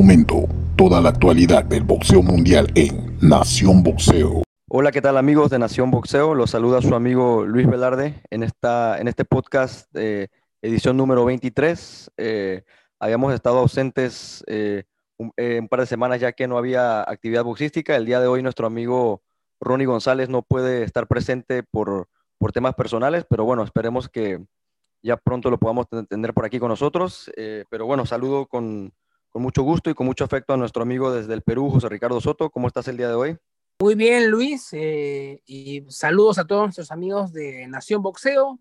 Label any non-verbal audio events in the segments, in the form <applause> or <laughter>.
momento toda la actualidad del boxeo mundial en Nación Boxeo. Hola, ¿qué tal amigos de Nación Boxeo? Los saluda su amigo Luis Velarde en, esta, en este podcast, eh, edición número 23. Eh, habíamos estado ausentes eh, un, un, par de semanas ya que no había actividad boxística. El día de hoy nuestro amigo Ronnie González no puede estar presente por, por temas personales, pero bueno, esperemos que ya pronto lo podamos tener por aquí con nosotros. pero bueno, saludo con, con mucho gusto y con mucho afecto a nuestro amigo desde el Perú, José Ricardo Soto. ¿Cómo estás el día de hoy? Muy bien, Luis, eh, y saludos a todos nuestros amigos de Nación Boxeo.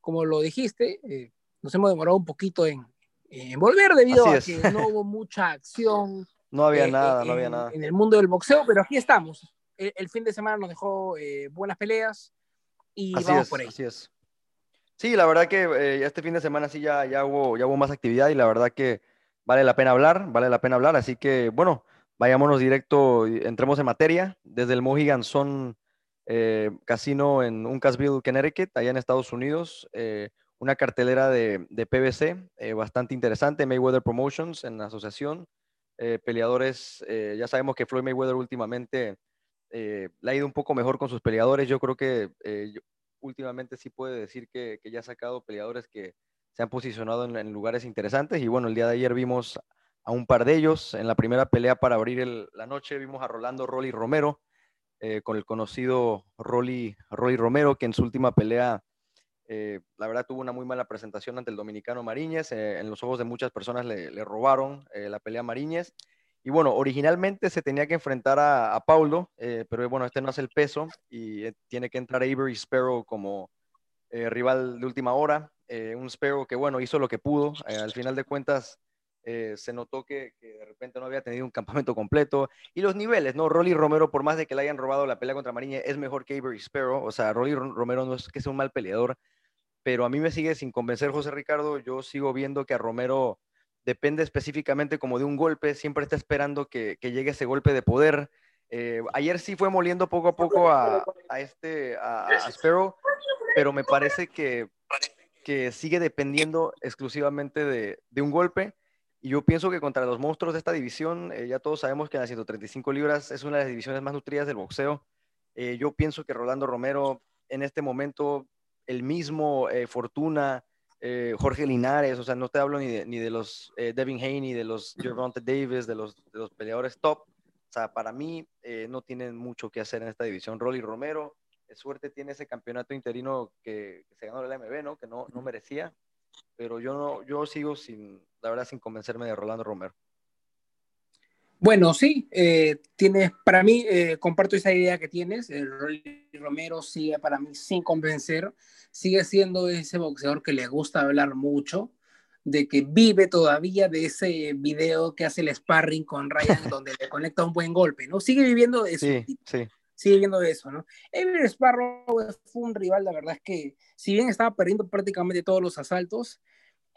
Como lo dijiste, eh, nos hemos demorado un poquito en, en volver debido a que no hubo <laughs> mucha acción. no había eh, nada, no había en, nada. En el mundo del boxeo, pero aquí estamos. El, el fin de semana nos dejó buenas peleas y así vamos es, por ahí. Así es. Sí, la verdad que eh, este fin de semana sí ya, ya, hubo, ya hubo más actividad y la verdad que vale la pena hablar, vale la pena hablar. Así que, bueno, vayámonos directo, entremos en materia. Desde el Mohegan Sun eh, Casino en Uncasville, Connecticut, allá en Estados Unidos, eh, una cartelera de, de PBC eh, bastante interesante, Mayweather Promotions en la asociación. peleadores, ya sabemos que Floyd Mayweather últimamente le ha ido un poco mejor con sus peleadores. Yo creo que últimamente sí puede decir que, que, ya ha sacado peleadores que se han posicionado en, lugares interesantes. Y bueno, el día de ayer vimos a un par de ellos. En la primera pelea para abrir la noche vimos a Rolando Rolly Romero, eh, con el conocido Rolly, Rolly Romero, que en su última pelea, eh, la verdad, tuvo una muy mala presentación ante el dominicano Mariñez. Eh, en los ojos de muchas personas le, robaron la pelea a Mariñez. Y bueno, originalmente se tenía que enfrentar a, a Paulo, pero bueno, este no hace el peso y tiene que entrar Avery Sparrow como rival de última hora. Un Sparrow que bueno, hizo lo que pudo. al final de cuentas, eh, se notó que, que, de repente no había tenido un campamento completo. Y los niveles, ¿no? Rolly Romero, por más de que le hayan robado la pelea contra Mariña, es mejor que Avery Sparrow. O sea, Rolly Romero no es que sea un mal peleador, pero a mí me sigue sin convencer José Ricardo. Yo sigo viendo que a Romero depende específicamente como de un golpe, siempre está esperando que, que llegue ese golpe de poder. Eh, ayer sí fue moliendo poco a poco a, a este, a, a Sparrow, pero me parece que, que sigue dependiendo exclusivamente de, de un golpe. Y yo pienso que contra los monstruos de esta división, eh, ya todos sabemos que las 135 libras es una de las divisiones más nutridas del boxeo. Eh, yo pienso que Rolando Romero en este momento, el mismo eh, Fortuna, Jorge Linares, o sea, no te hablo ni de, ni de los Devin Haney, de los Gervonta Davis, de los, de los peleadores top. O sea, para mí no tienen mucho que hacer en esta división. Rolly Romero, suerte tiene ese campeonato interino que, que se ganó el MB, ¿no? Que no, no merecía pero yo no, yo sigo sin, la verdad, sin convencerme de Rolando Romero. Bueno, sí, eh, tienes, para mí, eh, comparto esa idea que tienes, el Rolly Romero sigue para mí sin convencer, sigue siendo ese boxeador que le gusta hablar mucho, de que vive todavía de ese video que hace el sparring con Ryan <laughs> donde le conecta un buen golpe, ¿no? Sigue viviendo de eso. Sí, sí. Sigue viendo de eso, ¿no? Ever Sparrow fue un rival, la verdad es que, si bien estaba perdiendo prácticamente todos los asaltos,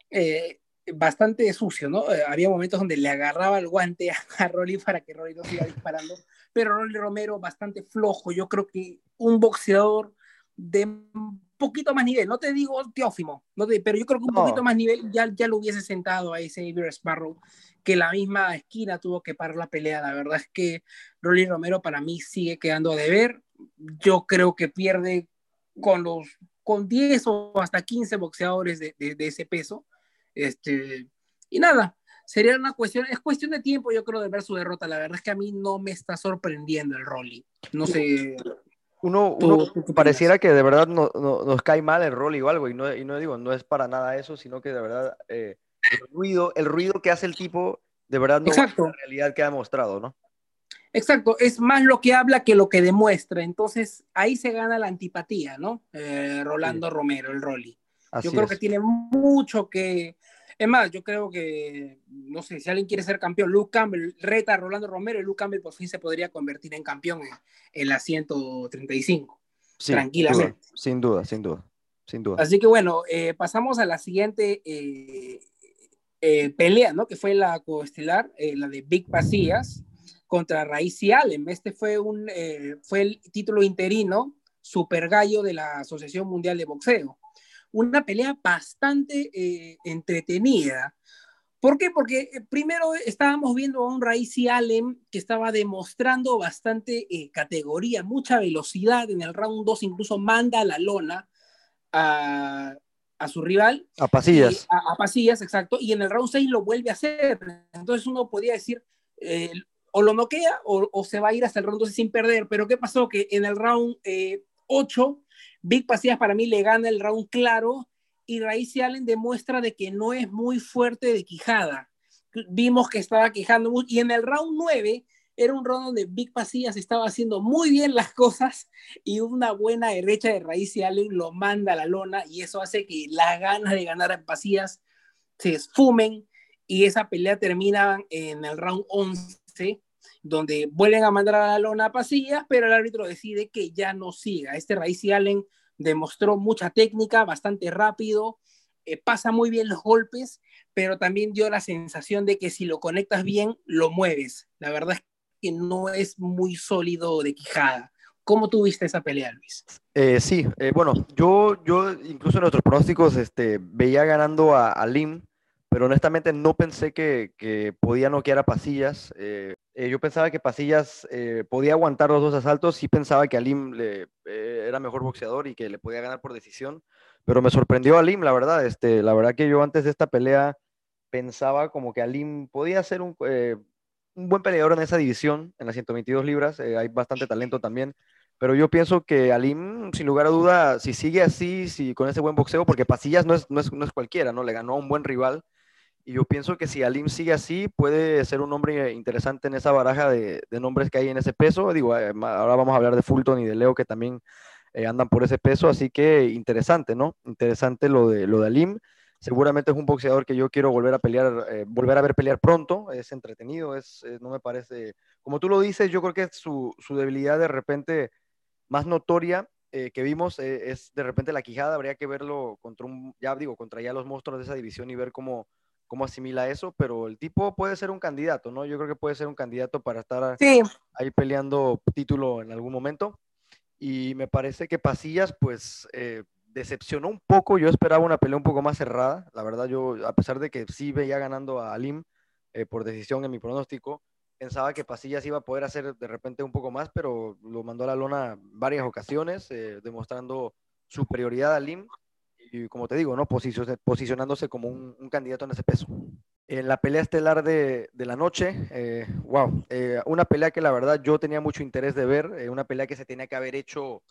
eh, bastante sucio, ¿no? Eh, había momentos donde le agarraba el guante a, a Rolly para que Rolly no siga disparando, pero Rolly Romero bastante flojo. Yo creo que un boxeador de un poquito más nivel, no te digo Teófimo, no te, pero yo creo que un no. poquito más nivel ya, ya lo hubiese sentado a ese Avery Sparrow, que la misma esquina tuvo que parar la pelea. La verdad es que Rolly Romero para mí sigue quedando a deber. Yo creo que pierde con los con 10 o hasta 15 boxeadores de, de, de ese peso. Este, y nada, sería una cuestión, es cuestión de tiempo, yo creo, de ver su derrota. La verdad es que a mí no me está sorprendiendo el Rolly. No sé. Uno, uno ¿tú, tú pareciera que de verdad no, no, nos cae mal el Rolly o algo, y no, y no digo, no es para nada eso, sino que de verdad eh, el, ruido, el ruido que hace el tipo, de verdad no Exacto. es la realidad que ha demostrado, ¿no? Exacto, es más lo que habla que lo que demuestra. Entonces ahí se gana la antipatía, ¿no? Eh, Rolando sí. Romero, el Rolly. Así yo creo es. que tiene mucho que. Es más, yo creo que, no sé, si alguien quiere ser campeón, Luke Campbell reta a Rolando Romero y Luke Campbell por fin se podría convertir en campeón en, en la 135. Sí, tranquilamente. Sin duda, sin duda, sin duda. Así que bueno, eh, pasamos a la siguiente eh, eh, pelea, ¿no? Que fue la coestelar, eh, la de Big Pasillas contra Raíz y Allen. Este fue, un, eh, fue el título interino super gallo de la Asociación Mundial de Boxeo. Una pelea bastante eh, entretenida, ¿Por qué? Porque eh, primero estábamos viendo a un Raisi Allen que estaba demostrando bastante eh, categoría, mucha velocidad en el round 2, incluso manda a la lona a, a su rival. A Pasillas. A, a, Pasillas, exacto. Y en el round 6 lo vuelve a hacer. Entonces uno podría decir, eh, o lo noquea o, o, se va a ir hasta el round 12 sin perder. Pero ¿qué pasó? Que en el round 8, Big Pasillas para mí le gana el round claro y Raíz Allen demuestra de que no es muy fuerte de quijada. Vimos que estaba quejando y en el round 9 era un round donde Big Pasillas estaba haciendo muy bien las cosas y una buena derecha de Raíz Allen lo manda a la lona y eso hace que las ganas de ganar a Pasillas se esfumen y esa pelea termina en el round 11 donde vuelven a mandar a la lona a Pasillas, pero el árbitro decide que ya no siga. Este Raíz Allen demostró mucha técnica, bastante rápido, eh, pasa muy bien los golpes, pero también dio la sensación de que si lo conectas bien, lo mueves. La verdad es que no es muy sólido de quijada. ¿Cómo tuviste esa pelea, Luis? Eh, sí, eh, bueno, yo, yo incluso en nuestros pronósticos este, veía ganando a, a Lim, pero honestamente no pensé que, que podía noquear a Pasillas. Eh, yo pensaba que Pasillas podía aguantar los dos asaltos, sí pensaba que Alim le, era mejor boxeador y que le podía ganar por decisión, pero me sorprendió Alim, la verdad. Este, la verdad que yo antes de esta pelea pensaba como que Alim podía ser un, un buen peleador en esa división, en las 122 libras, hay bastante talento también. Pero yo pienso que Alim, sin lugar a duda, si sigue así, si con ese buen boxeo, porque Pasillas no es, no es, no es cualquiera, ¿no? Le ganó a un buen rival y yo pienso que si Alim sigue así, puede ser un nombre interesante en esa baraja de, de nombres que hay en ese peso. Digo, eh, ahora vamos a hablar de Fulton y de Leo que también eh, andan por ese peso, así que interesante, ¿no? Interesante lo de, lo de Alim. Seguramente es un boxeador que yo quiero volver a pelear, eh, volver a ver pelear pronto. Es entretenido, es, no me parece. Como tú lo dices, yo creo que su, su debilidad de repente más notoria eh, que vimos eh, es de repente la quijada. Habría que verlo contra un, ya digo, contra ya los monstruos de esa división y ver cómo cómo asimila eso, pero el tipo puede ser un candidato, ¿no? Yo creo que puede ser un candidato para estar sí. ahí peleando título en algún momento. Y me parece que Pasillas, pues, eh, decepcionó un poco. Yo esperaba una pelea un poco más cerrada. La verdad, yo, a pesar de que sí veía ganando a Alim eh, por decisión en mi pronóstico, pensaba que Pasillas iba a poder hacer de repente un poco más, pero lo mandó a la lona varias ocasiones, eh, demostrando superioridad a Alim y como te digo, ¿no? posicionándose como un, candidato en ese peso. En la pelea estelar de, de la noche, wow, eh, una pelea que la verdad yo tenía mucho interés de ver, una pelea que se tenía que haber hecho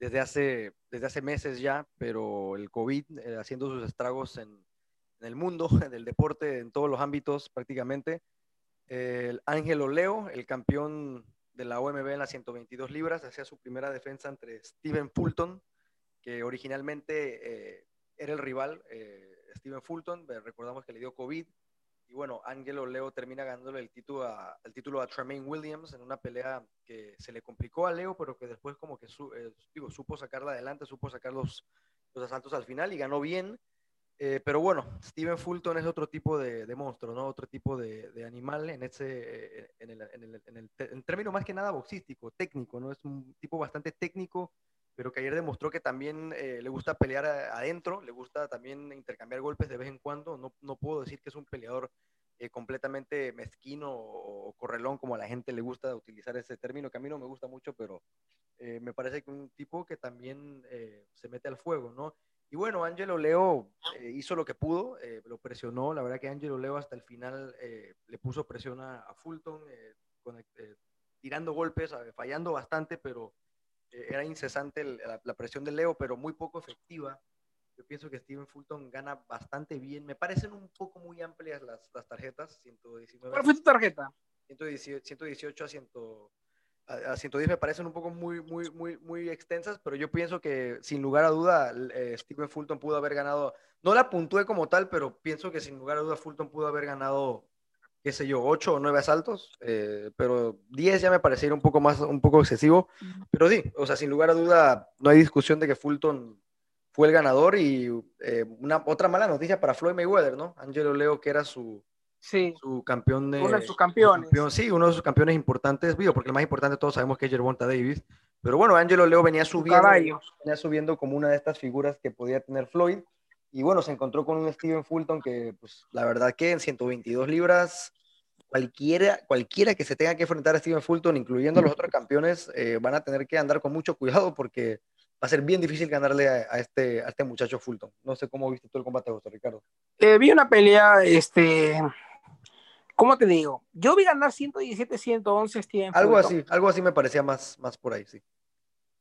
desde hace, desde hace meses ya, pero el COVID eh, haciendo sus estragos en, el mundo <laughs> del deporte, en todos los ámbitos prácticamente. el Ángelo Leo, el campeón de la OMB en las 122 libras, hacía su primera defensa entre Steven Fulton, que originalmente eh, era el rival, eh, Steven Fulton, recordamos que le dio COVID, y bueno, Angelo Leo termina ganándole el título, a, título a Tremaine Williams en una pelea que se le complicó a Leo, pero que después como que eh, supo sacarla adelante, supo sacar los, asaltos al final y ganó bien. Eh, pero bueno, Steven Fulton es otro tipo de, de monstruo, ¿no? Otro tipo de, animal en ese, el, en, el, término más que nada boxístico, técnico, ¿no? Es un tipo bastante técnico, pero que ayer demostró que también eh, le gusta pelear adentro, le gusta también intercambiar golpes de vez en cuando. No, no puedo decir que es un peleador eh, completamente mezquino o, correlón, como a la gente le gusta utilizar ese término, que a mí no me gusta mucho, pero eh, me parece que un tipo que también se mete al fuego, ¿no? Y bueno, Angelo Leo hizo lo que pudo, lo presionó. La verdad que Angelo Leo hasta el final le puso presión a, Fulton, tirando golpes, fallando bastante, pero era incesante el, la, la, presión de Leo, pero muy poco efectiva. Yo pienso que Steven Fulton gana bastante bien. Me parecen un poco muy amplias las, las tarjetas. 119, ¿Cuál fue tu tarjeta? 118, 118 a, 100, a, a, 110 me parecen un poco muy, muy, muy, muy extensas, pero yo pienso que sin lugar a duda eh, Steven Fulton pudo haber ganado. No la puntué como tal, pero pienso que sin lugar a duda Fulton pudo haber ganado qué sé yo, 8 o 9 asaltos, eh, pero 10 ya me parecería un poco más, un poco excesivo, pero sí, o sea, sin lugar a duda, no hay discusión de que Fulton fue el ganador y eh, una, otra mala noticia para Floyd Mayweather, ¿no? Angelo Leo, que era su, sí. su campeón de... Uno de sus campeones. Campeón, sí, uno de sus campeones importantes, porque el más importante todos sabemos que es Gervonta Davis, pero bueno, Angelo Leo venía subiendo, venía subiendo como una de estas figuras que podía tener Floyd, Y bueno, se encontró con un Steven Fulton que, pues, la verdad que en 122 libras, cualquiera, cualquiera que se tenga que enfrentar a Steven Fulton, incluyendo a los otros campeones, eh, van a tener que andar con mucho cuidado porque va a ser bien difícil ganarle a, a este, a este muchacho Fulton. No sé cómo viste tú el combate, José Ricardo. Eh, vi una pelea, este, ¿cómo te digo? Yo vi ganar 117, 111 Steven Algo Fulton. así, algo así me parecía más, más por ahí, sí.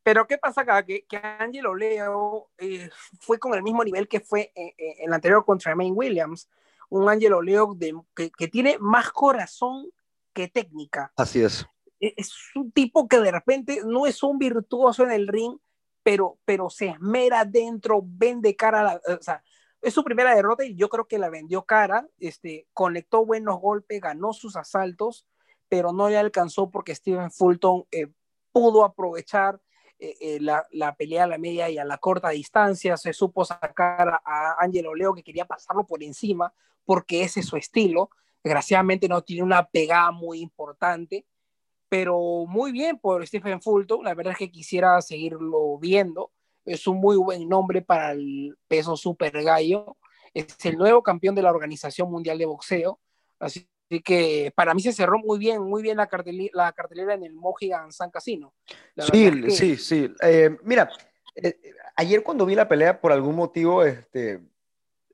Pero ¿qué pasa acá? Que, que Angelo Leo eh, fue con el mismo nivel que fue en, en el anterior contra Maine Williams. Un Angelo Leo de, que, que, tiene más corazón que técnica. Así es. E, Es un tipo que de repente no es un virtuoso en el ring, pero, pero se esmera dentro, vende cara, a la, o sea, es su primera derrota y yo creo que la vendió cara, este, conectó buenos golpes, ganó sus asaltos, pero no le alcanzó porque Steven Fulton eh, pudo aprovechar eh, eh, la, la, pelea a la media y a la corta distancia, se supo sacar a, Angelo Leo que quería pasarlo por encima porque ese es su estilo, desgraciadamente no tiene una pegada muy importante, pero muy bien por Stephen Fulton, la verdad es que quisiera seguirlo viendo, es un muy buen nombre para el peso super gallo, es el nuevo campeón de la Organización Mundial de Boxeo, así que para mí se cerró muy bien, muy bien la cartelera, la cartelera en el Mohegan Sun Casino. La sí, es que... sí, sí. Eh, mira, eh, ayer cuando vi la pelea, por algún motivo, este,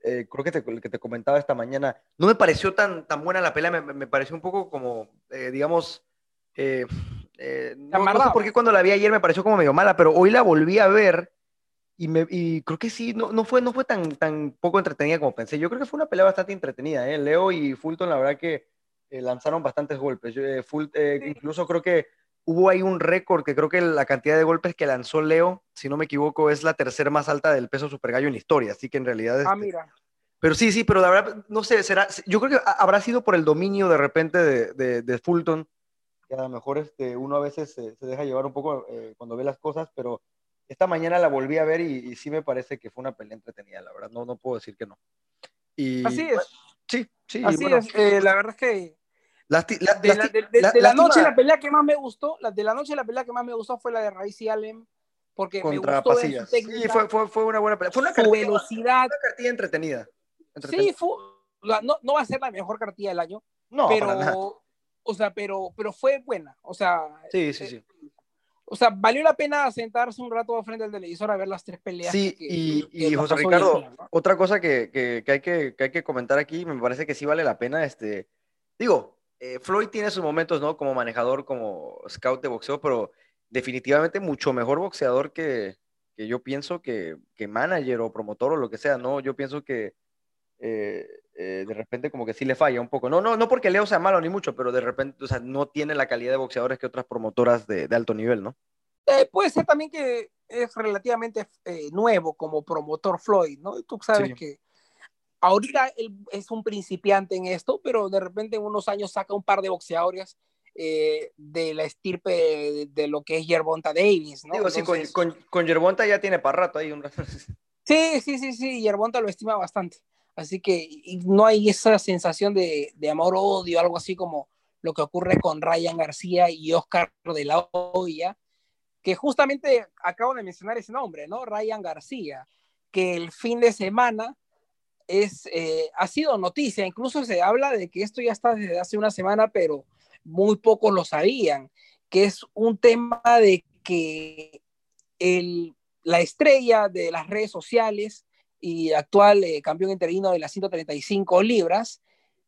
eh, creo que te, que te, comentaba esta mañana, no me pareció tan, tan buena la pelea, me, me pareció un poco como, eh, digamos, no, no, sé por qué cuando la vi ayer me pareció como medio mala, pero hoy la volví a ver y, me, y creo que sí, no, no, fue, no fue tan, tan poco entretenida como pensé. Yo creo que fue una pelea bastante entretenida. ¿eh? Leo y Fulton, la verdad que eh, lanzaron bastantes golpes. Yo, eh, Fult, sí. Incluso creo que hubo ahí un récord, que creo que la cantidad de golpes que lanzó Leo, si no me equivoco, es la tercera más alta del peso super gallo en historia. Así que en realidad... Ah, este... mira. Pero sí, sí, pero la verdad, no sé, será, yo creo que habrá sido por el dominio de repente de, de, de Fulton, que a lo mejor este, uno a veces se, se deja llevar un poco eh, cuando ve las cosas, pero esta mañana la volví a ver y, y, sí me parece que fue una pelea entretenida, la verdad, no, no puedo decir que no. Y, Así es. Bueno, sí, sí. Así bueno. es, eh, la verdad es que la, la, de, la, de, de, de la noche la pelea que más me gustó, la de la noche la pelea que más me gustó fue la de Raíz Allen, porque contra me gustó Pasillas. Técnica, sí, fue, fue, fue, una buena pelea. Fue una su cartilla, velocidad. Una cartilla entretenida. entretenida. Sí, fue, no, no va a ser la mejor cartilla del año, no, pero, o sea, pero, pero fue buena, o sea, sí, sí, sí. O sea, valió la pena sentarse un rato frente al televisor a ver las tres peleas. Sí, que, y, que y José Ricardo, día, ¿no? otra cosa que, que, hay que, que hay que comentar aquí, me parece que sí vale la pena, este, digo, eh, Floyd tiene sus momentos, ¿no? Como manejador, como scout de boxeo, pero definitivamente mucho mejor boxeador que, que yo pienso que, que, manager o promotor o lo que sea, ¿no? Yo pienso que eh, eh, de repente como que sí le falla un poco. No, no, no porque Leo sea malo ni mucho, pero de repente, o sea, no tiene la calidad de boxeadores que otras promotoras de, de alto nivel, ¿no? Eh, puede ser también que es relativamente eh, nuevo como promotor Floyd, ¿no? Tú sabes sí. que ahorita él es un principiante en esto, pero de repente en unos años saca un par de boxeadores eh, de la estirpe de, de, lo que es Yerbonta Davis, ¿no? Digo, Entonces, sí, con, con, con, Yerbonta ya tiene para rato ahí. Un rato. <laughs> Sí, sí, sí, sí, Yerbonta lo estima bastante. Así que no hay esa sensación de, de amor-odio, algo así como lo que ocurre con Ryan García y Oscar de la Hoya, que justamente acabo de mencionar ese nombre, ¿no? Ryan García, que el fin de semana es, eh, ha sido noticia, incluso se habla de que esto ya está desde hace una semana, pero muy pocos lo sabían, que es un tema de que el, la estrella de las redes sociales y actual eh, campeón interino de las 135 libras,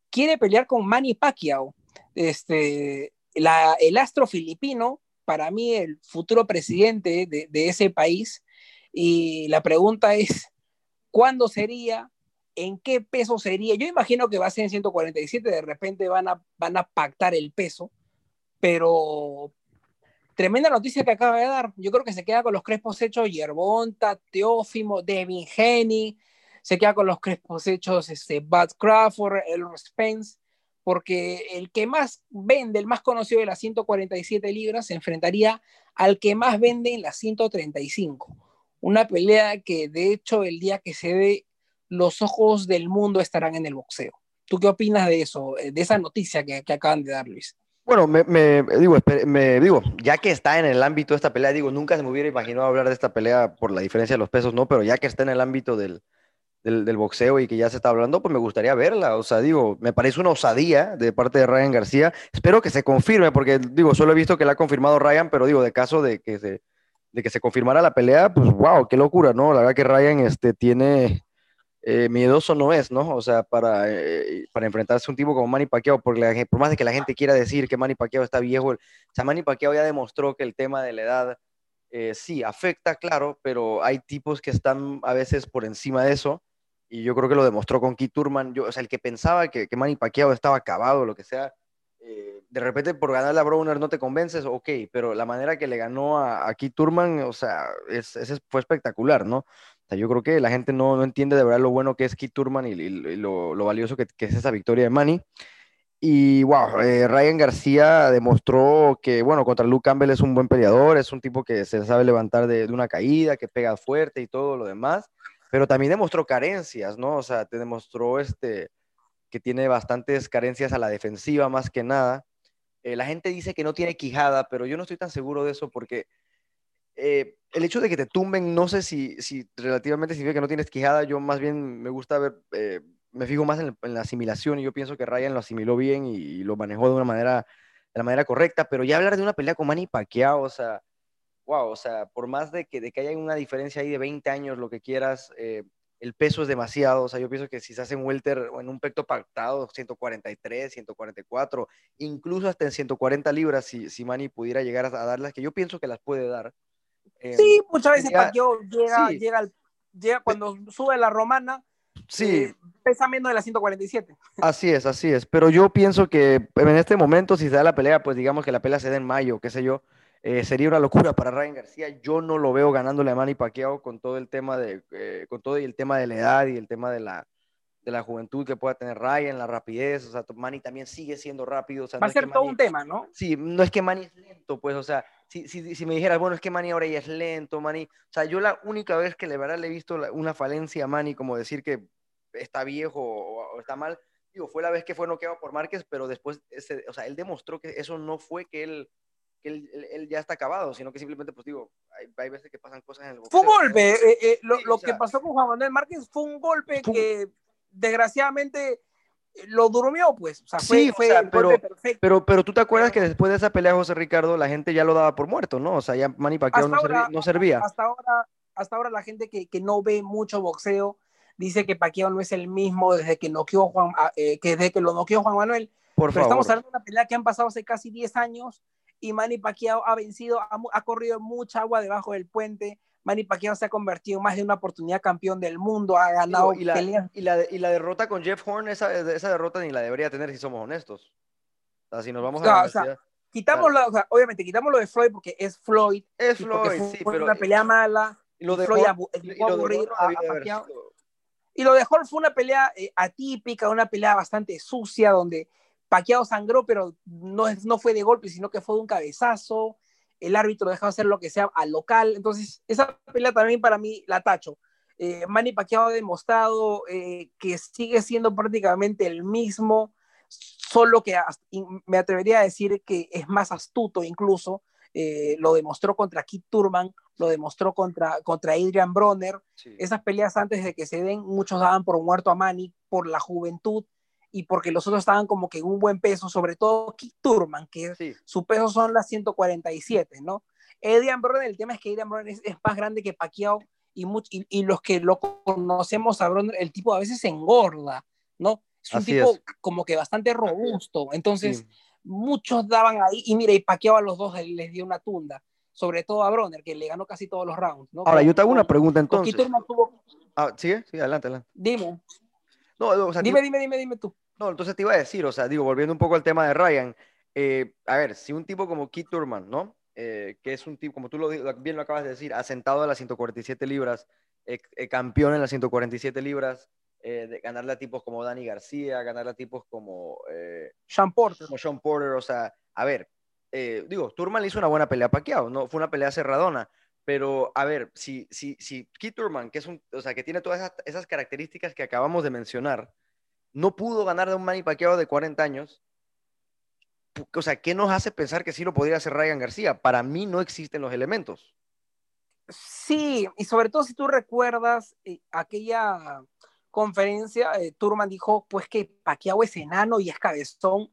quiere pelear con Manny Pacquiao. Este, la, el astro filipino, para mí el futuro presidente de, de, ese país, y la pregunta es, ¿cuándo sería? ¿En qué peso sería? Yo imagino que va a ser en 147, de repente van a, van a pactar el peso, pero tremenda noticia que acaba de dar. Yo creo que se queda con los crespos hechos Yerbonta, Teófimo, Devin Henny, se queda con los crespos hechos este, Bud Crawford, el Spence, porque el que más vende, el más conocido de las 147 libras, se enfrentaría al que más vende en las 135. Una pelea que de hecho el día que se dé, los ojos del mundo estarán en el boxeo. ¿Tú qué opinas de eso, de esa noticia que, que acaban de dar, Luis? Bueno, me, digo, me, digo, ya que está en el ámbito de esta pelea, digo, nunca se me hubiera imaginado hablar de esta pelea por la diferencia de los pesos, ¿no? Pero ya que está en el ámbito del, del, del, boxeo y que ya se está hablando, pues me gustaría verla. O sea, digo, me parece una osadía de parte de Ryan García. Espero que se confirme, porque digo, solo he visto que la ha confirmado Ryan, pero digo, de caso de que se, de que se confirmara la pelea, pues wow, qué locura, ¿no? La verdad que Ryan este, tiene eh, miedoso no es, ¿no? O sea, para, eh, para enfrentarse a un tipo como Manny Pacquiao, por más de que la gente quiera decir que Manny Pacquiao está viejo, o sea, Manny Pacquiao ya demostró que el tema de la edad eh, sí afecta, claro, pero hay tipos que están a veces por encima de eso, y yo creo que lo demostró con Keith Turman, yo, o sea, el que pensaba que, que Manny Pacquiao estaba acabado, lo que sea, de repente por ganar la Browner no te convences, ok, pero la manera que le ganó a, Keith Turman, o sea, es, fue espectacular, ¿no? Yo creo que la gente no, no, entiende de verdad lo bueno que es Keith Turman y, y lo, lo, valioso que, que, es esa victoria de Manny. Y wow, eh, Ryan García demostró que, bueno, contra Luke Campbell es un buen peleador, es un tipo que se sabe levantar de, de, una caída, que pega fuerte y todo lo demás, pero también demostró carencias, ¿no? O sea, te demostró este, que tiene bastantes carencias a la defensiva más que nada. Eh, la gente dice que no tiene quijada, pero yo no estoy tan seguro de eso porque eh, el hecho de que te tumben, no sé si, si relativamente significa que no tienes quijada, yo más bien me gusta ver, eh, me fijo más en, la asimilación y yo pienso que Ryan lo asimiló bien y, y, lo manejó de una manera, de la manera correcta, pero ya hablar de una pelea con Manny Pacquiao, o sea, wow, o sea, por más de que, de que haya una diferencia ahí de 20 años, lo que quieras, eh, el peso es demasiado, o sea, yo pienso que si se hace en welter o en un pecto pactado, 143, 144, incluso hasta en 140 libras, si, si Manny pudiera llegar a, darlas, que yo pienso que las puede dar. Eh, sí, muchas veces llega, Pacquiao llega, sí. llega, llega, cuando sube la romana, sí. Eh, pesa menos de las 147. Así es, así es, pero yo pienso que en este momento, si se da la pelea, pues digamos que la pelea se da en mayo, qué sé yo, eh, sería una locura para Ryan García. Yo no lo veo ganándole a Manny Pacquiao con todo el tema de, eh, con todo el tema de la edad y el tema de la, de la juventud que pueda tener Ryan, la rapidez. O sea, Manny también sigue siendo rápido. O sea, Va no a ser es todo Manny, un tema, ¿no? Sí, no es que Manny es lento, pues, o sea, si, si, si, me dijeras, bueno, es que Manny ahora ya es lento, Manny. O sea, yo la única vez que le verdad le he visto una falencia a Manny, como decir que está viejo o, o está mal, digo, fue la vez que fue noqueado por Márquez, pero después, ese, o sea, él demostró que eso no fue que él que él, él, él, ya está acabado, sino que simplemente, pues digo, hay, hay veces que pasan cosas en el boxeo. Fue un golpe, eh, eh, lo, sí, lo que sea, pasó con Juan Manuel Márquez fue un golpe fue... que desgraciadamente lo durmió, pues. O sea, fue, sí, fue o sea, pero, pero, pero tú te acuerdas que después de esa pelea, José Ricardo, la gente ya lo daba por muerto, ¿no? O sea, ya Manny Pacquiao no, ahora, servía, no servía. Hasta ahora, hasta ahora la gente que, que no ve mucho boxeo dice que Pacquiao no es el mismo desde que noqueó Juan, eh, que desde que lo noqueó Juan Manuel. Por pero favor. estamos hablando de una pelea que han pasado hace casi 10 años y Manny Pacquiao ha vencido, ha, ha, corrido mucha agua debajo del puente. Manny Pacquiao se ha convertido en más de una oportunidad campeón del mundo, ha ganado y la, peleas. Y la, y la derrota con Jeff Horn, esa, esa derrota ni la debería tener si somos honestos. O sea, si nos vamos a no, o sea, quitamos la, o sea, obviamente quitamos lo de Floyd porque es Floyd. Es Floyd, fue, sí, fue pero una pelea mala. Y lo de Floyd Horn, abu, y, y lo de Horn a, a Pacquiao. Y lo de Horn fue una pelea eh, atípica, una pelea bastante sucia, donde Paqueado sangró, pero no, no fue de golpe, sino que fue de un cabezazo. El árbitro dejó hacer lo que sea al local. Entonces, esa pelea también para mí la tacho. Eh, Manny Pacquiao ha demostrado eh, que sigue siendo prácticamente el mismo, solo que me atrevería a decir que es más astuto incluso. Eh, lo demostró contra Keith Turman, lo demostró contra, contra Adrian Bronner. Sí. Esas peleas antes de que se den, muchos daban por muerto a Manny por la juventud y porque los otros estaban como que en un buen peso, sobre todo Keith Turman, que sí. su peso son las 147, ¿no? Adrian Bronner, el tema es que Adrian Bronner es, es más grande que Pacquiao y, y, y, los que lo conocemos a Bronner, el tipo a veces engorda, ¿no? Es un Así tipo es. como que bastante robusto, entonces sí. muchos daban ahí, y mira, y Pacquiao a los dos les dio una tunda, sobre todo a Bronner, que le ganó casi todos los rounds, ¿no? Ahora, con, yo te hago una pregunta entonces. Tuvo... Ah, ¿Sigue? Sí, adelante, adelante. Dime. No, o sea, dime, dime, dime, dime tú. No, entonces te iba a decir, o sea, digo, volviendo un poco al tema de Ryan, eh, a ver, si un tipo como Keith Turman, ¿no? Eh, que es un tipo, como tú lo, bien lo acabas de decir, asentado a las 147 libras, eh, campeón en las 147 libras, eh, de ganarle a tipos como Dani García, ganarle a tipos como Sean Porter. Como Sean Porter, o sea, a ver, digo, Turman le hizo una buena pelea a Pacquiao, ¿no? Fue una pelea cerradona, pero a ver, si, si, si Keith Turman, que es un, o sea, que tiene todas esas, esas características que acabamos de mencionar, no pudo ganar de un Manny Pacquiao de 40 años, o sea, ¿qué nos hace pensar que sí lo podría hacer Ryan García? Para mí no existen los elementos. Sí, y sobre todo si tú recuerdas eh, aquella, conferencia, eh, Turman dijo pues que Pacquiao es enano y es cabezón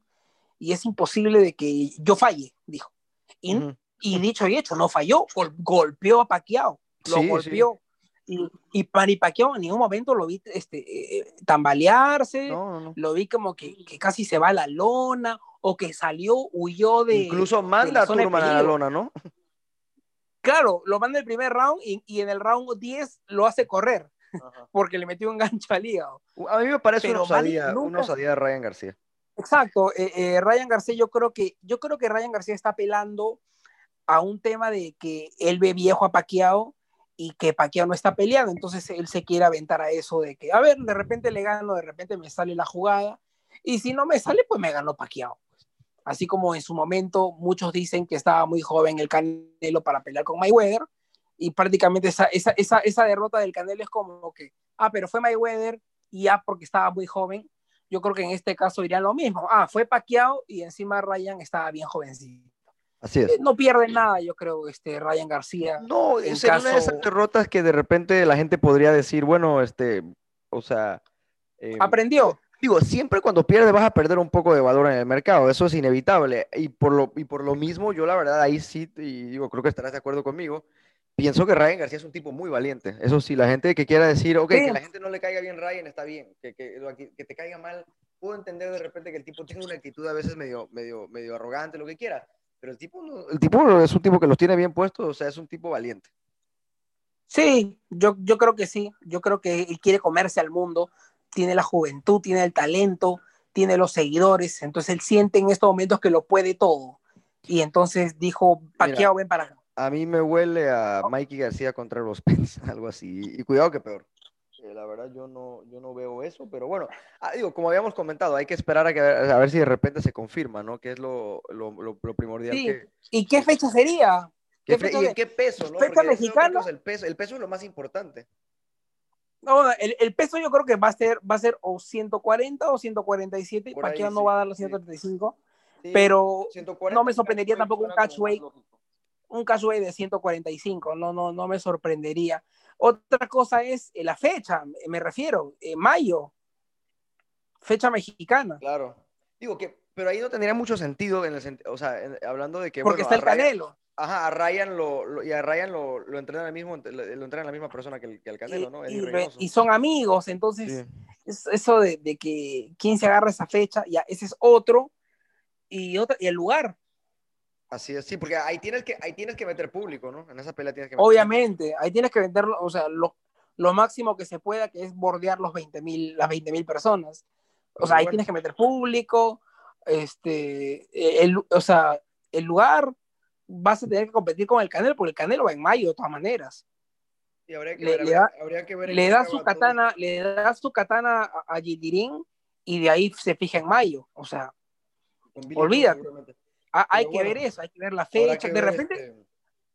y es imposible de que yo falle, dijo. Y. y dicho y hecho, no falló, gol- golpeó a Pacquiao, lo Sí, golpeó. Y, y Manny Pacquiao en ningún momento lo vi este, eh, tambalearse, No, no, lo vi como que, que casi se va a la lona o que salió, huyó de... Incluso de manda a de Turman a la lona, ¿no? Claro, lo manda el primer round y, y en el round 10 lo hace correr porque le metió un gancho al hígado. A mí me parece una Pero osadía, una nunca- osadía de Ryan García. Exacto, eh, eh, Ryan García, yo creo que yo creo que Ryan García está apelando a un tema de que él ve viejo a Pacquiao y que Pacquiao no está peleando, entonces él se quiere aventar a eso de que, a ver, de repente le gano, de repente me sale la jugada y si no me sale, pues me ganó Pacquiao. Así como en su momento muchos dicen que estaba muy joven el Canelo para pelear con Mayweather y prácticamente esa, esa, esa, esa derrota del Canelo es como que, ah, pero fue Mayweather y ya porque estaba muy joven, yo creo que en este caso dirían lo mismo. Ah, fue Pacquiao y encima Ryan estaba bien jovencito. Así es. Eh, No pierde nada, yo creo, este Ryan García. No, en sería una de esas caso- derrotas que de repente la gente podría decir, bueno, este, o sea, eh, Aprendió. digo, siempre cuando pierdes vas a perder un poco de valor en el mercado, eso es inevitable. Y por lo, y por lo mismo, yo la verdad ahí sí, y digo, creo que estarás de acuerdo conmigo, pienso que Ryan García es un tipo muy valiente. Eso sí, la gente que quiera decir, ok, Sí. que la gente no le caiga bien Ryan está bien, que, que, que te caiga mal, puedo entender de repente que el tipo tenga una actitud a veces medio, medio, medio arrogante, lo que quiera. Pero el tipo, no- el tipo es un tipo que los tiene bien puestos, o sea, es un tipo valiente. Sí, yo, yo creo que sí. Yo creo que él quiere comerse al mundo. Tiene la juventud, tiene el talento, tiene los seguidores. Entonces él siente en estos momentos que lo puede todo. Y entonces dijo, Pacquiao, ven para acá. A mí me huele a Mikey García contra los Pence, <laughs> algo así. Y cuidado que peor. La verdad yo no, yo no veo eso, pero bueno, ah, digo, como habíamos comentado, hay que esperar a, que, a ver si de repente se confirma, ¿no? Que es lo, lo, lo- lo primordial. Sí. que- ¿Y qué fecha sería? ¿Qué ¿Qué fe- fecha ¿Y de- en qué peso, no? fecha mexicana? el peso, el peso es lo más importante. No, el, el peso yo creo que va a ser, va a ser o 140 o 147. Por ahí, Pacquiao no sí, va a dar los sí. 135. Sí, Pero 140 no me sorprendería tampoco un catchweight. Un cashway de 145, no, no, no me sorprendería. Otra cosa es eh, la fecha, me refiero, eh, mayo, fecha mexicana, Claro. Digo que, pero ahí no tendría mucho sentido, en el o sea, en- hablando de que, porque bueno, está el Ryan- Canelo. Ajá, a Ryan lo, lo- y a Ryan lo, lo entrena el mismo, lo, lo entrena la misma persona que el, que el Canelo, y, ¿no? y son amigos, entonces Sí. es- eso de, de que quién se agarra esa fecha, ya ese es otro, y, otra, y el lugar, Así es, sí, porque ahí tienes que, ahí tienes que meter público, ¿no? En esa pelea tienes que meter obviamente, ahí tienes que venderlo, o sea, lo, lo máximo que se pueda, que es bordear los 20 mil, las 20 mil personas. O sea, ahí bueno. tienes que meter público, este, el, o sea, el lugar, vas a tener que competir con el Canelo, porque el Canelo va en mayo de todas maneras. Y habría que le- ver, le da- habría que ver Le da su katana, le da su katana a, a y de ahí se fija en mayo. O sea, olvídate. Ha- hay que bueno, ver eso, hay que ver la fecha. De repente, este,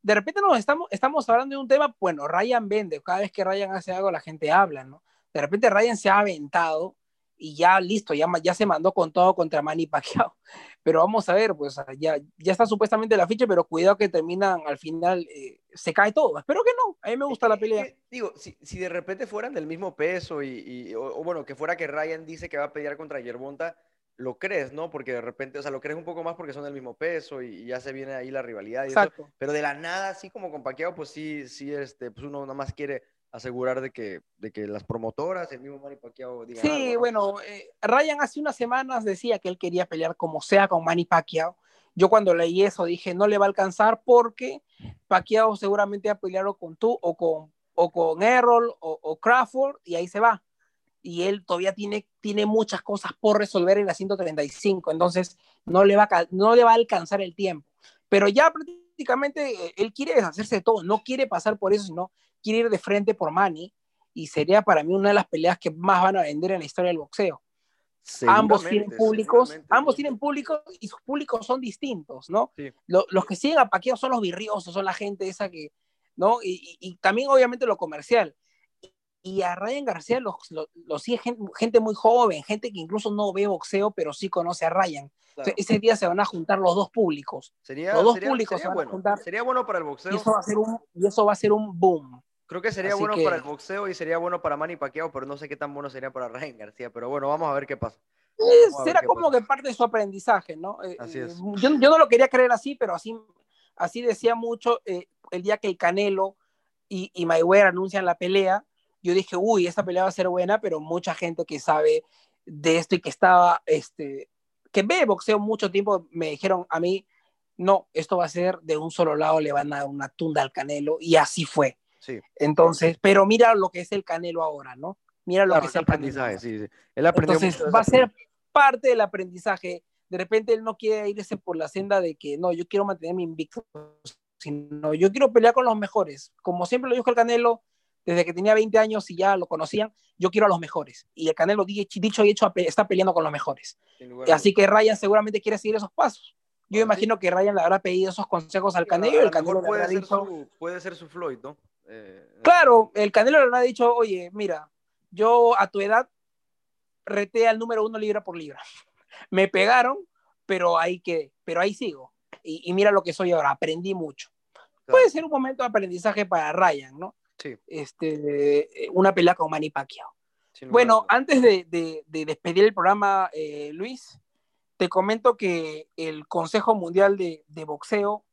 de repente nos estamos, estamos hablando de un tema, bueno, Ryan vende, cada vez que Ryan hace algo la gente habla, ¿no? De repente Ryan se ha aventado y ya listo, ya, ya se mandó con todo contra Manny Pacquiao. <laughs> Pero vamos a ver, pues ya, ya está supuestamente la ficha, pero cuidado que terminan al final, eh, se cae todo. Espero que no, a mí me gusta la pelea. digo, si, si de repente fueran del mismo peso y, y- o, o bueno, que fuera que Ryan dice que va a pelear contra Yerbonta, lo crees, ¿no? Porque de repente, o sea, lo crees un poco más porque son del mismo peso y, y ya se viene ahí la rivalidad y eso. Exacto. Pero de la nada, así como con Pacquiao, pues sí, sí, este, pues uno nada más quiere asegurar de que, de que las promotoras, el mismo Manny Pacquiao digan Sí, algo, ¿no? bueno, eh, Ryan hace unas semanas decía que él quería pelear como sea con Manny Pacquiao. Yo cuando leí eso dije, no le va a alcanzar porque Pacquiao seguramente va a pelear o con tú o con, o con Errol o, o Crawford y ahí se va. Y él todavía tiene, tiene muchas cosas por resolver en la 135, entonces no le, va a, no le va a alcanzar el tiempo. Pero ya prácticamente él quiere deshacerse de todo, no quiere pasar por eso, sino quiere ir de frente por Manny y sería para mí una de las peleas que más van a vender en la historia del boxeo. Ambos tienen públicos, ambos tienen públicos y sus públicos son distintos, ¿no? Sí. Lo- los que siguen a Pacquiao son los virriosos, son la gente esa que, ¿no? Y, y- y también obviamente lo comercial. Y a Ryan García lo, lo- lo sigue gente, gente muy joven, gente que incluso no ve boxeo, pero sí conoce a Ryan. Claro. ese día se van a juntar los dos públicos. Sería, los dos sería- públicos sería se van a bueno. juntar. Sería bueno para el boxeo. Y eso va a ser un, y eso va a ser un boom. Creo que sería Así bueno que- para el boxeo y sería bueno para Manny Pacquiao, pero no sé qué tan bueno sería para Ryan García. Pero bueno, vamos a ver qué pasa. Eh, a será como pasa. que parte de su aprendizaje, ¿no? Eh, Así eh, es. Yo, yo no lo quería creer así, pero así, así decía mucho eh, el día que el Canelo y, y Mayweather anuncian la pelea. Yo dije, uy, esta pelea va a ser buena, pero mucha gente que sabe de esto y que estaba, este, que ve boxeo mucho tiempo, me dijeron a mí, no, esto va a ser de un solo lado, le van a dar una tunda al Canelo, y así fue. Sí. Entonces, pero mira lo que es el Canelo ahora, ¿no? Mira lo Claro, que es el aprendizaje, sí, sí. Él Entonces va a ser parte del aprendizaje. De repente él no quiere irse por la senda de que no, yo quiero mantenerme invicto, sino yo quiero pelear con los mejores. Como siempre lo dijo el Canelo, desde que tenía 20 años y ya lo conocían, yo quiero a los mejores. Y el Canelo, di- dicho y hecho, está peleando con los mejores. Así que Ryan seguramente quiere seguir esos pasos. Yo Ah, imagino que Ryan le habrá pedido esos consejos al. Canelo el lo Canelo puede ser, dicho, su, puede ser su Floyd, ¿no? Eh, Claro, el Canelo le habrá dicho, oye, mira, yo a tu edad reté al número uno libra por libra. <laughs> Me pegaron, pero ahí quedé, pero ahí sigo. Y, y mira lo que soy ahora, aprendí mucho. claro, Puede ser un momento de aprendizaje para Ryan, ¿no? Sí, Este, una pelea con Manny Pacquiao. Bueno, antes de, de- de despedir el programa, eh, Luis, te comento que el Consejo Mundial de, de Boxeo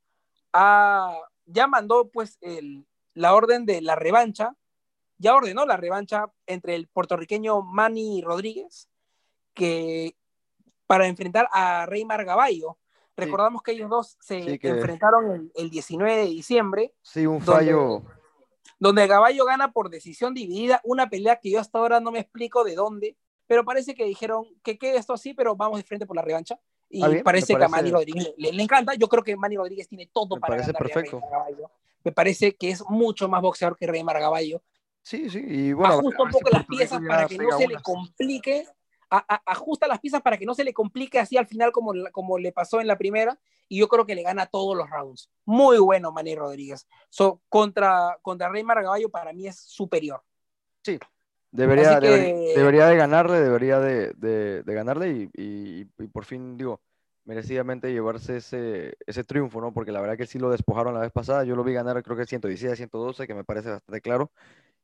ha- ya mandó pues el- la orden de la revancha, ya ordenó la revancha entre el puertorriqueño Manny Rodríguez, que para enfrentar a Reymar Gaballo. Sí. Recordamos que ellos dos se Sí, que- enfrentaron el, el 19 de diciembre Sí, un fallo. donde Caballo gana por decisión dividida, una pelea que yo hasta ahora no me explico de dónde, pero parece que dijeron que quede esto así, pero vamos de frente por la revancha. Y Ah, bien, me parece, que a parece- Manny Rodríguez le, le encanta. Yo creo que Manny Rodríguez tiene todo Me para parece ganarle a perfecto. Reymar Gaballo. Me parece que es mucho más boxeador que Reymar Gaballo. Sí, sí, y bueno. ajusta a un poco las piezas para que no se le complique. A- a- ajusta las piezas para que no se le complique así al final como, como le pasó en la primera. Y yo creo que le gana todos los rounds. Muy bueno Manny Rodríguez. So, contra, contra Reymar Gaballo para mí es superior. Así debería, que- debería de ganarle, debería de, de- de ganarle y, y- y por fin, digo, merecidamente llevarse ese, ese triunfo, ¿no? Porque la verdad que sí lo despojaron la vez pasada. Yo lo vi ganar, creo que 116 a 112, que me parece bastante claro.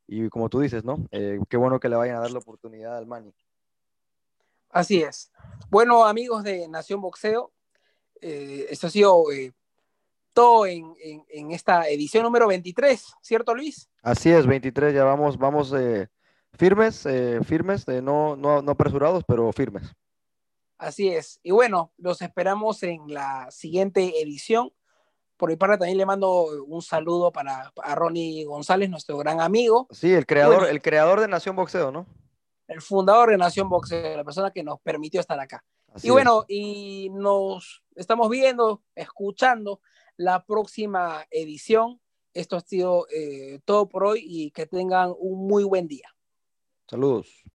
Y como tú dices, ¿no? Eh, qué bueno que le vayan a dar la oportunidad al Manny. Así es. Bueno, amigos de Nación Boxeo, eh, esto ha sido eh, todo en, en- en esta edición número 23, ¿cierto Luis? Así es, 23, ya vamos, vamos eh, firmes, eh, firmes, no, no, no apresurados, pero firmes. Así es. Y bueno, los esperamos en la siguiente edición. Por mi parte también le mando un saludo para a Ronnie González, nuestro gran amigo, Sí, el creador, Bueno. el creador de Nación Boxeo, ¿no? El fundador de Nación Boxeo, la persona que nos permitió estar acá. Así y bueno, y nos estamos viendo, escuchando la próxima edición. Esto ha sido eh, todo por hoy y que tengan un muy buen día. Saludos.